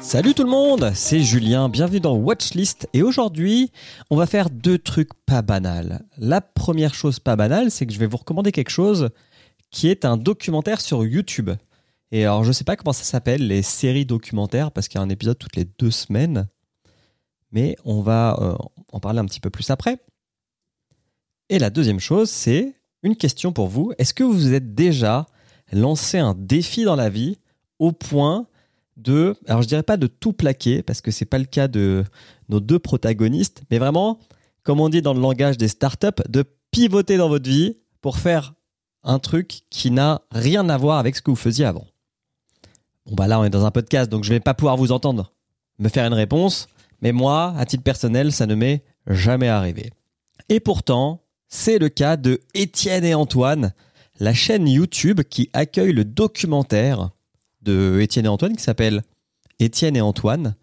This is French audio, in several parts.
Salut tout le monde, c'est Julien, bienvenue dans Watchlist et aujourd'hui on va faire deux trucs pas banals. La première chose pas banale c'est que je vais vous recommander quelque chose qui est un documentaire sur YouTube. Et alors je sais pas comment ça s'appelle les séries documentaires parce qu'il y a un épisode toutes les deux semaines, mais on va euh, en parler un petit peu plus après. Et la deuxième chose c'est une question pour vous, est-ce que vous êtes déjà lancé un défi dans la vie au point de, alors je dirais pas de tout plaquer parce que c'est pas le cas de nos deux protagonistes, mais vraiment, comme on dit dans le langage des startups, de pivoter dans votre vie pour faire un truc qui n'a rien à voir avec ce que vous faisiez avant. Bon bah là on est dans un podcast donc je vais pas pouvoir vous entendre me faire une réponse, mais moi, à titre personnel, ça ne m'est jamais arrivé. Et pourtant, c'est le cas de Étienne et Antoine, la chaîne YouTube qui accueille le documentaire de Étienne et Antoine qui s'appelle Étienne et Antoine.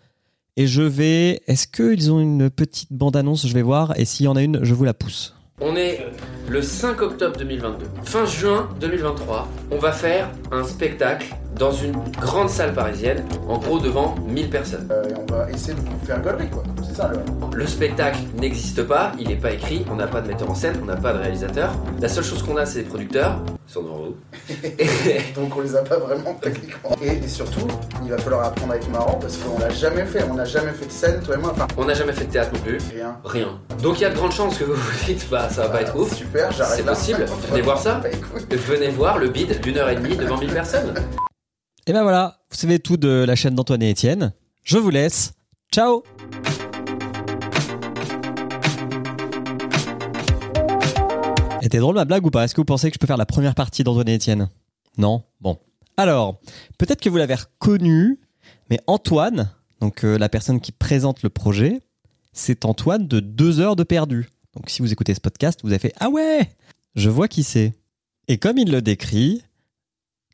Et je vais. Est-ce qu'ils ont une petite bande-annonce? Je vais voir. Et s'il y en a une, je vous la pousse. On est le 5 octobre 2022. Fin juin 2023, on va faire un spectacle dans une grande salle parisienne, en gros devant 1000 personnes. Euh, et on va essayer de vous faire galerie, quoi. C'est ça, le... Le spectacle n'existe pas, il n'est pas écrit, on n'a pas de metteur en scène, on n'a pas de réalisateur. La seule chose qu'on a, c'est des producteurs, ils sont devant vous. Donc on les a pas vraiment techniquement. Et, et surtout, il va falloir apprendre à être marrant parce qu'on l'a jamais fait. On n'a jamais fait de scène, toi et moi. Enfin, On n'a jamais fait de théâtre non plus. rien. Rien. Donc il y a de grandes chances que vous vous dites, bah ça va pas être ouf. Super, j'arrête C'est possible. Venez voir ça. Bah. Venez voir le bid d'une heure et demie devant 1000 personnes. Et ben voilà, vous savez tout de la chaîne d'Antoine et Étienne. Je vous laisse. Ciao Était drôle ma blague ou pas? Est-ce que vous pensez que je peux faire la première partie d'Antoine et Étienne? Non? Bon. Alors, peut-être que vous l'avez reconnu, mais Antoine, donc euh, la personne qui présente le projet, c'est Antoine de deux heures de perdu. Donc si vous écoutez ce podcast, vous avez fait Ah ouais Je vois qui c'est. Et comme il le décrit,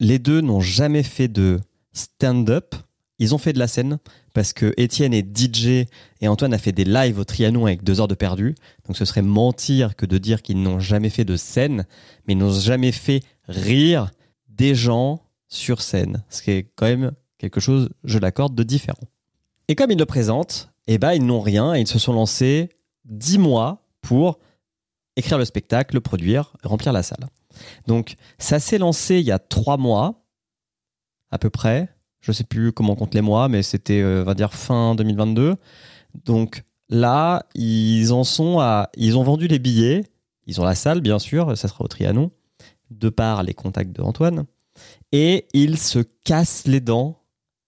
les deux n'ont jamais fait de stand-up. Ils ont fait de la scène parce que Étienne est DJ et Antoine a fait des lives au Trianon avec deux heures de perdu. Donc ce serait mentir que de dire qu'ils n'ont jamais fait de scène, mais ils n'ont jamais fait rire des gens sur scène. Ce qui est quand même quelque chose, je l'accorde, de différent. Et comme ils le présentent, eh ben, ils n'ont rien et ils se sont lancés dix mois pour écrire le spectacle, le produire, remplir la salle. Donc, ça s'est lancé il y a trois mois, à peu près. Je sais plus comment on compte les mois, mais c'était, euh, on va dire, fin 2022. Donc là, ils en sont à. Ils ont vendu les billets. Ils ont la salle, bien sûr, ça sera au Trianon, de par les contacts de Antoine. Et ils se cassent les dents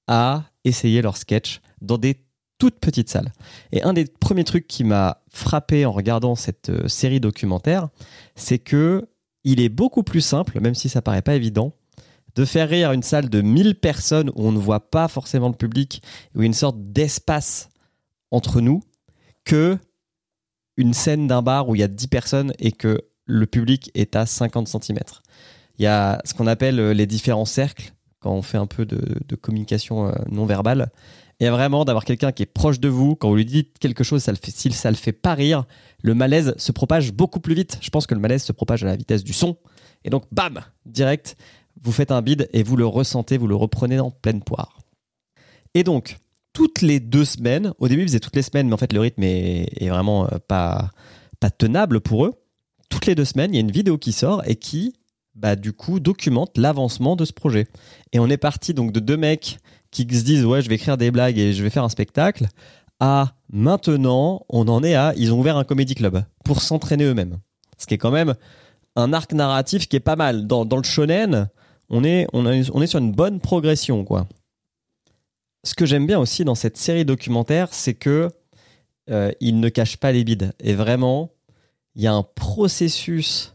à essayer leur sketch dans des toutes petites salles. Et un des premiers trucs qui m'a frappé en regardant cette euh, série documentaire, c'est que il est beaucoup plus simple, même si ça paraît pas évident, de faire rire une salle de 1000 personnes où on ne voit pas forcément le public, où il y a une sorte d'espace entre nous, que une scène d'un bar où il y a 10 personnes et que le public est à 50 cm. Il y a ce qu'on appelle euh, les différents cercles, quand on fait un peu de, communication euh, non verbale. Et vraiment d'avoir quelqu'un qui est proche de vous, quand vous lui dites quelque chose, ça le fait, ça le fait pas rire, le malaise se propage beaucoup plus vite. Je pense que le malaise se propage à la vitesse du son. Et donc, bam, direct, vous faites un bide et vous le ressentez, vous le reprenez en pleine poire. Et donc, toutes les deux semaines, au début, ils faisaient toutes les semaines, mais en fait, le rythme est vraiment euh, pas, pas tenable pour eux. Toutes les deux semaines, il y a une vidéo qui sort et qui, bah, du coup, documente l'avancement de ce projet. Et on est parti donc de deux mecs qui se disent, ouais, je vais écrire des blagues et je vais faire un spectacle, à maintenant, on en est à, ils ont ouvert un comédie club pour s'entraîner eux-mêmes. Ce qui est quand même un arc narratif qui est pas mal. Dans, dans le shonen, on est, on, on est sur une bonne progression, quoi. Ce que j'aime bien aussi dans cette série documentaire, c'est que euh, il ne cache pas les bides. Et vraiment, il y a un processus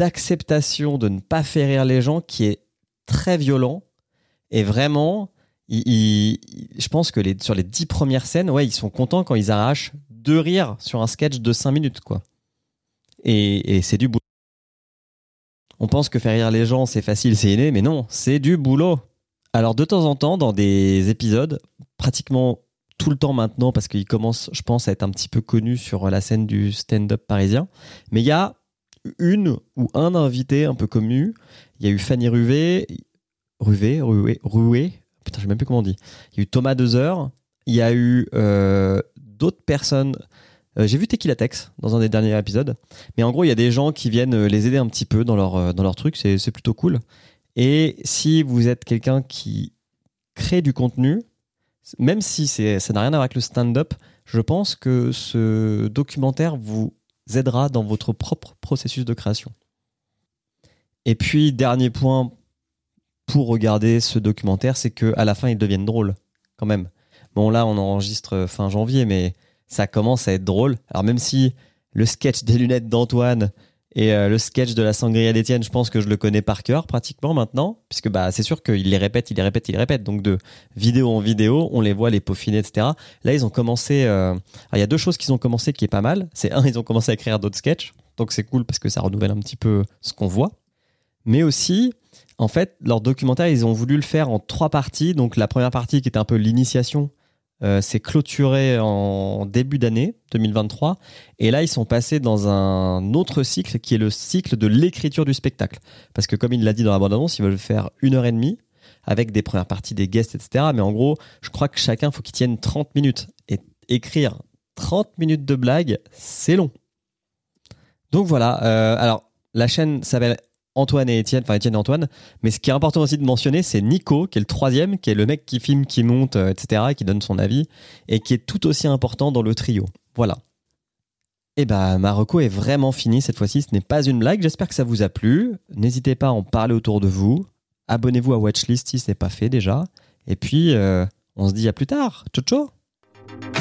d'acceptation de ne pas faire rire les gens qui est très violent. Et vraiment, je pense que les, sur les dix premières scènes, ouais, ils sont contents quand ils arrachent deux rires sur un sketch de cinq minutes, quoi. Et, et c'est du boulot. On pense que faire rire les gens, c'est facile, c'est inné, mais non, c'est du boulot. Alors de temps en temps, dans des épisodes, pratiquement tout le temps maintenant parce qu'il commence, je pense, à être un petit peu connu sur la scène du stand-up parisien. Mais il y a une ou un invité un peu connu. Il y a eu Fanny Ruvé, Ruvé, Rué, Rué. Putain, je sais même plus comment on dit. Il y a eu Thomas Dezer. Il y a eu euh, d'autres personnes. Euh, J'ai vu Tequila Tex dans un des derniers épisodes. Mais en gros, il y a des gens qui viennent euh, les aider un petit peu dans leur, dans leur truc. C'est plutôt cool. Et si vous êtes quelqu'un qui crée du contenu, même si ça n'a rien à voir avec le stand-up, je pense que ce documentaire vous aidera dans votre propre processus de création. Et puis, dernier point pour regarder ce documentaire, c'est que à la fin, ils deviennent drôles, quand même. Bon, là, on enregistre fin janvier, mais ça commence à être drôle. Alors, même si le sketch des lunettes d'Antoine et euh, le sketch de la sangria d'Étienne, je pense que je le connais par cœur pratiquement maintenant, puisque bah, c'est sûr qu'il les répète, il les répète, il les répète. Donc, de vidéo en vidéo, on les voit les peaufiner, etc. Là, ils ont commencé. euh, il y a deux choses qu'ils ont commencé qui est pas mal. C'est un, ils ont commencé à écrire d'autres sketchs. Donc, c'est cool parce que ça renouvelle un petit peu ce qu'on voit. Mais aussi, en fait, leur documentaire, ils ont voulu le faire en trois parties. Donc, la première partie qui était un peu l'initiation, euh, c'est clôturé en début d'année 2023. Et là, ils sont passés dans un autre cycle qui est le cycle de l'écriture du spectacle. Parce que, comme il l'a dit dans la bande-annonce, ils veulent faire une heure et demie avec des premières parties, des guests, etc. Mais en gros, je crois que chacun, faut qu'il tienne 30 minutes. Et écrire 30 minutes de blague, c'est long. Donc voilà. euh, alors, la chaîne s'appelle Antoine et Étienne, enfin Étienne et Antoine. Mais ce qui est important aussi de mentionner, c'est Nico, qui est le troisième, qui est le mec qui filme, qui monte, euh, etc., et qui donne son avis, et qui est tout aussi important dans le trio. Voilà. Et bah, Marocco est vraiment fini cette fois-ci. Ce n'est pas une blague. J'espère que ça vous a plu. N'hésitez pas à en parler autour de vous. Abonnez-vous à Watchlist si ce n'est pas fait déjà. Et puis, euh, on se dit à plus tard. Ciao, ciao